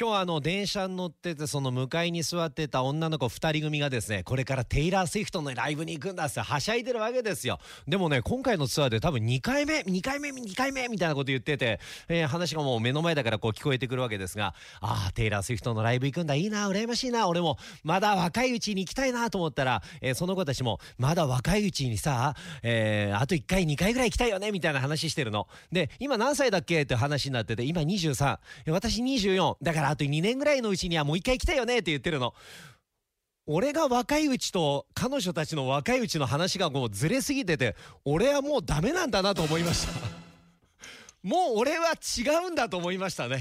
今日あの電車に乗っててその向かいに座ってた女の子2人組がですねこれからテイラー・スウィフトのライブに行くんだってはしゃいでるわけですよ。でもね今回のツアーで多分2回目2回目2回目みたいなこと言ってて、え、話がもう目の前だからこう聞こえてくるわけですがああテイラー・スウィフトのライブ行くんだ。いいな羨ましいな。俺もまだ若いうちに行きたいなと思ったら、え、その子たちもまだ若いうちにさ、え、あと1回2回ぐらい行きたいよねみたいな話してるの。で今何歳だっけ？って話になってて今23私24だからからあと2年ぐらいのうちにはもう一回来たよねって言ってるの。俺が若いうちと彼女たちの若いうちの話がもうずれすぎてて俺はもうダメなんだなと思いましたもう俺は違うんだと思いましたね